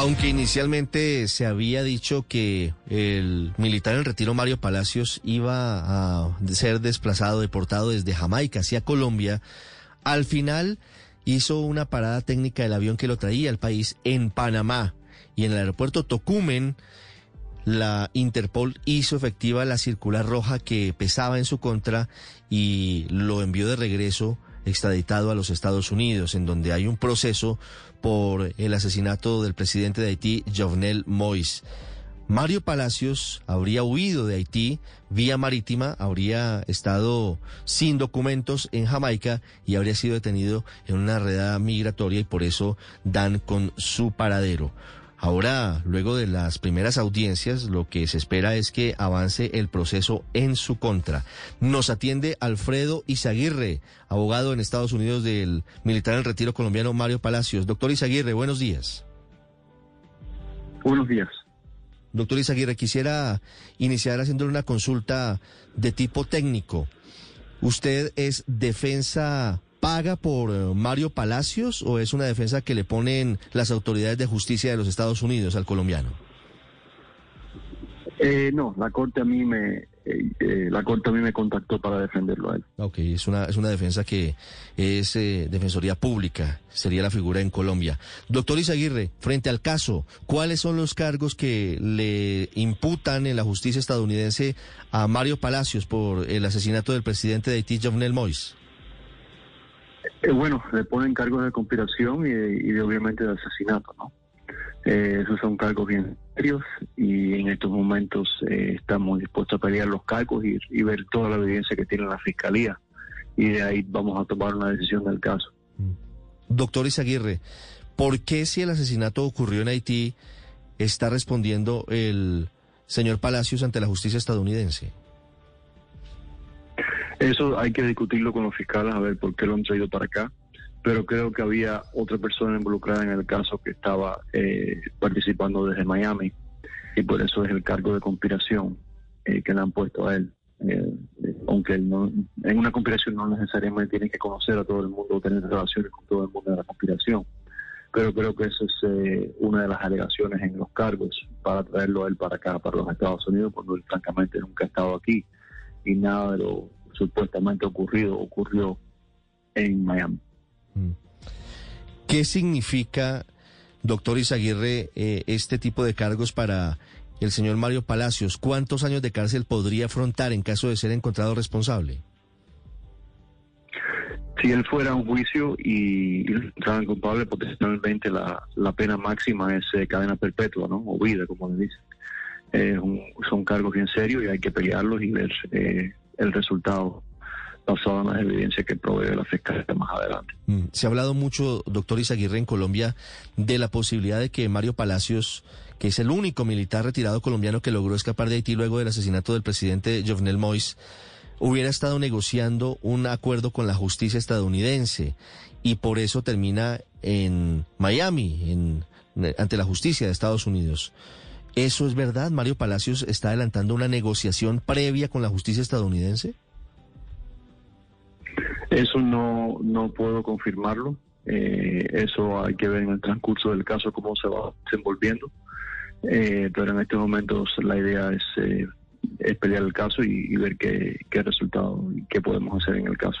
Aunque inicialmente se había dicho que el militar en retiro Mario Palacios iba a ser desplazado, deportado desde Jamaica hacia Colombia, al final hizo una parada técnica del avión que lo traía al país en Panamá. Y en el aeropuerto Tocumen la Interpol hizo efectiva la circular roja que pesaba en su contra y lo envió de regreso extraditado a los Estados Unidos, en donde hay un proceso por el asesinato del presidente de Haití, Jovenel Moïse. Mario Palacios habría huido de Haití vía marítima, habría estado sin documentos en Jamaica y habría sido detenido en una redada migratoria y por eso dan con su paradero. Ahora, luego de las primeras audiencias, lo que se espera es que avance el proceso en su contra. Nos atiende Alfredo Izaguirre, abogado en Estados Unidos del militar en retiro colombiano Mario Palacios. Doctor Izaguirre, buenos días. Buenos días. Doctor Izaguirre, quisiera iniciar haciéndole una consulta de tipo técnico. ¿Usted es defensa paga por eh, Mario Palacios o es una defensa que le ponen las autoridades de justicia de los Estados Unidos al colombiano? Eh, no, la corte a mí me eh, la corte a mí me contactó para defenderlo a él. Ok, es una es una defensa que es defensoría pública, sería la figura en Colombia. Doctor Izaguirre, frente al caso, ¿cuáles son los cargos que le imputan en la justicia estadounidense a Mario Palacios por el asesinato del presidente de Haití, Jovenel Moïse? Eh, bueno, le ponen cargos de conspiración y, de, obviamente de asesinato, ¿no? Eh, esos son cargos bien serios y en estos momentos eh, estamos dispuestos a pelear los cargos y, ver toda la evidencia que tiene la fiscalía y de ahí vamos a tomar una decisión del caso. Mm. Doctor Izaguirre, ¿por qué si el asesinato ocurrió en Haití está respondiendo el señor Palacios ante la justicia estadounidense? Eso hay que discutirlo con los fiscales a ver por qué lo han traído para acá, pero creo que había otra persona involucrada en el caso que estaba eh, participando desde Miami y por eso es el cargo de conspiración eh, que le han puesto a él. Eh, aunque no, en una conspiración no necesariamente tiene que conocer a todo el mundo o tener relaciones con todo el mundo de la conspiración, pero creo que esa es una de las alegaciones en los cargos para traerlo a él para acá, para los Estados Unidos, cuando él francamente nunca ha estado aquí y nada de lo supuestamente ocurrido ocurrió en Miami. Mm. ¿Qué significa, doctor Izaguirre, eh, este tipo de cargos para el señor Mario Palacios? ¿Cuántos años de cárcel podría afrontar en caso de ser encontrado responsable? Si él fuera a un juicio y, encontraran culpable, potencialmente la, la pena máxima es eh, cadena perpetua, ¿no? O vida, como le dicen. Eh, son cargos bien serios y hay que pelearlos y ver eh, el resultado basado en las evidencias que provee la fiscalía más adelante. Mm, se ha hablado mucho, doctor Izaguirre, en Colombia de la posibilidad de que Mario Palacios, que es el único militar retirado colombiano que logró escapar de Haití luego del asesinato del presidente Jovenel Moïse, hubiera estado negociando un acuerdo con la justicia estadounidense y por eso termina en Miami, en, ante la justicia de Estados Unidos. ¿Eso es verdad? ¿Mario Palacios está adelantando una negociación previa con la justicia estadounidense? Eso no, no puedo confirmarlo. Eh, eso hay que ver en el transcurso del caso cómo se va desenvolviendo. Eh, pero en estos momentos la idea es, eh, es pelear el caso y, y ver qué, qué resultado y qué podemos hacer en el caso.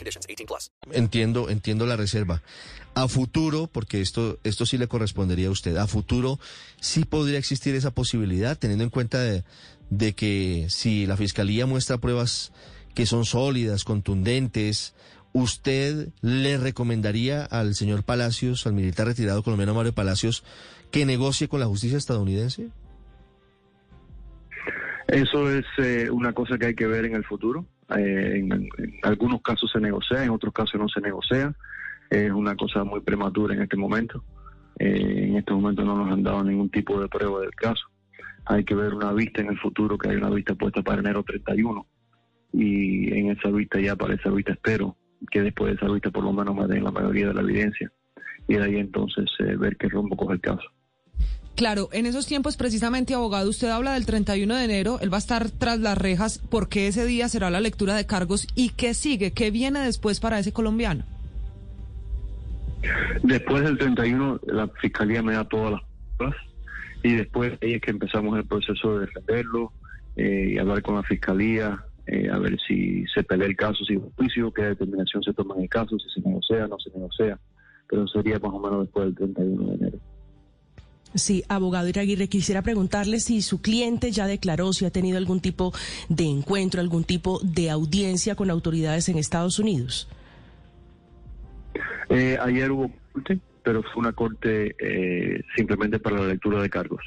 conditions. 18 plus. Entiendo, entiendo la reserva. A futuro, porque esto, esto sí le correspondería a usted, a futuro sí podría existir esa posibilidad, teniendo en cuenta de, de que si la Fiscalía muestra pruebas que son sólidas, contundentes, ¿usted le recomendaría al señor Palacios, al militar retirado colombiano Mario Palacios, que negocie con la justicia estadounidense? Eso es eh, una cosa que hay que ver en el futuro. Eh, en, algunos casos se negocia, en otros casos no se negocia. Es una cosa muy prematura en este momento. Eh, en este momento no nos han dado ningún tipo de prueba del caso. Hay que ver una vista en el futuro, que hay una vista puesta para enero 31. Y en esa vista ya para esa vista espero que después de esa vista por lo menos me den la mayoría de la evidencia. Y de ahí entonces eh, ver qué rumbo coge el caso. Claro, en esos tiempos precisamente, abogado, usted habla del 31 de enero, él va a estar tras las rejas, porque ese día será la lectura de cargos y qué sigue, qué viene después para ese colombiano. Después del 31, la fiscalía me da todas las pruebas y después ahí es que empezamos el proceso de defenderlo eh, y hablar con la fiscalía, eh, a ver si se pelea el caso, si juicio, qué determinación se toma en el caso, si se negocia, no se negocia, pero sería más o menos después del 31 de enero. Sí, abogado Iraguirre, quisiera preguntarle si su cliente ya declaró, si ha tenido algún tipo de encuentro, algún tipo de audiencia con autoridades en Estados Unidos. Eh, ayer hubo corte, pero fue una corte eh, simplemente para la lectura de cargos.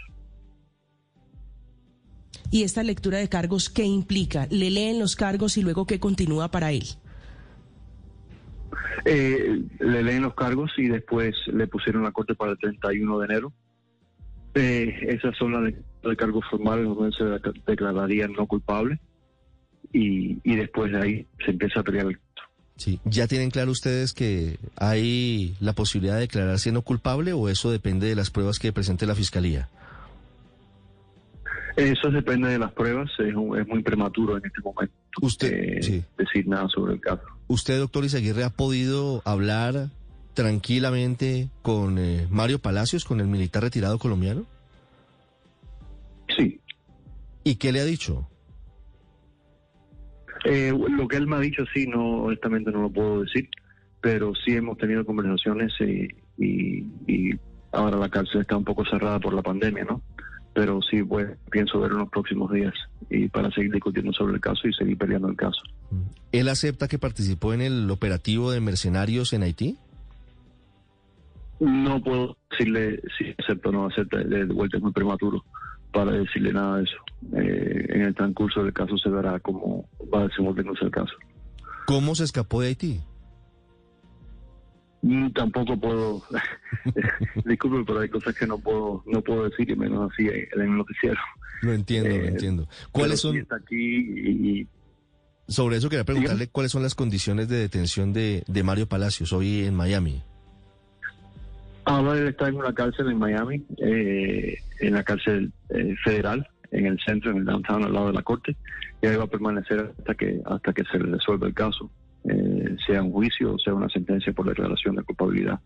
¿Y esta lectura de cargos qué implica? ¿Le leen los cargos y luego qué continúa para él? Eh, le leen los cargos y después le pusieron la corte para el 31 de enero. Eh, esas son las de, de cargos formales donde se declararía no culpable y, y después de ahí se empieza a pelear el caso. Sí. ¿Ya tienen claro ustedes que hay la posibilidad de declararse no culpable o eso depende de las pruebas que presente la Fiscalía? Eso depende de las pruebas, es, un- es muy prematuro en este momento Usted, eh, sí. decir nada sobre el caso. ¿Usted, doctor Izaguirre, ha podido hablar tranquilamente con eh, Mario Palacios, con el militar retirado colombiano? Sí, ¿Y qué le ha dicho? Eh, lo que él me ha dicho, sí, no, honestamente no lo puedo decir, pero sí hemos tenido conversaciones y, y, y ahora la cárcel está un poco cerrada por la pandemia, ¿no? Pero sí, pues pienso ver en los próximos días y para seguir discutiendo sobre el caso y seguir peleando el caso. ¿Él acepta que participó en el operativo de mercenarios en Haití? No puedo decirle si acepta o no acepta, de vuelta es muy prematuro para decirle nada de eso. Eh, en el transcurso del caso se verá cómo va desenvolviéndose el caso. ¿Cómo se escapó de Haití? Mm, Tampoco puedo, disculpe, pero hay cosas que no puedo no puedo decir y menos así en el noticiero. Lo entiendo, lo Eh, entiendo. ¿Cuáles son, está aquí y, y sobre eso quería preguntarle, cuáles son las condiciones de detención de, de Mario Palacios hoy en Miami? Ahora él está en una cárcel en Miami, eh, en la cárcel eh, federal, en el centro, en el downtown, al lado de la corte, y ahí va a permanecer hasta que hasta que se resuelva el caso, eh, sea un juicio o sea una sentencia por declaración de culpabilidad.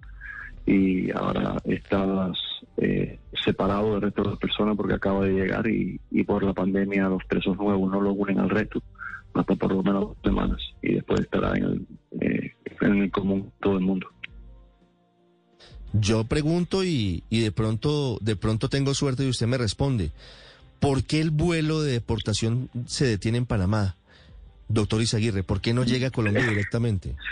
Y ahora está eh, separado del resto de las personas porque acaba de llegar y, y por la pandemia los presos nuevos no lo unen al resto hasta por lo menos dos semanas y después estará en el, eh, en el común todo el mundo. Yo pregunto y, y de pronto de pronto tengo suerte y usted me responde. ¿Por qué el vuelo de deportación se detiene en Panamá? Doctor Izaguirre, ¿por qué no llega a Colombia directamente?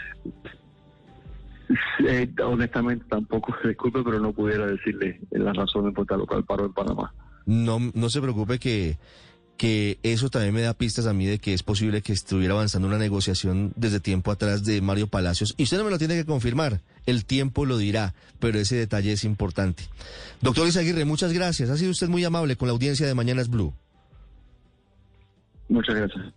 Eh, honestamente tampoco, disculpe, pero no pudiera decirle las razones por tal o cual paro en Panamá. No, no se preocupe que, que eso también me da pistas a mí de que es posible que estuviera avanzando una negociación desde tiempo atrás de Mario Palacios. Y usted no me lo tiene que confirmar, el tiempo lo dirá, pero ese detalle es importante. Doctor Izaguirre, muchas gracias. Ha sido usted muy amable con la audiencia de Mañanas Blue. Muchas gracias.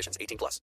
conditions. 18 plus.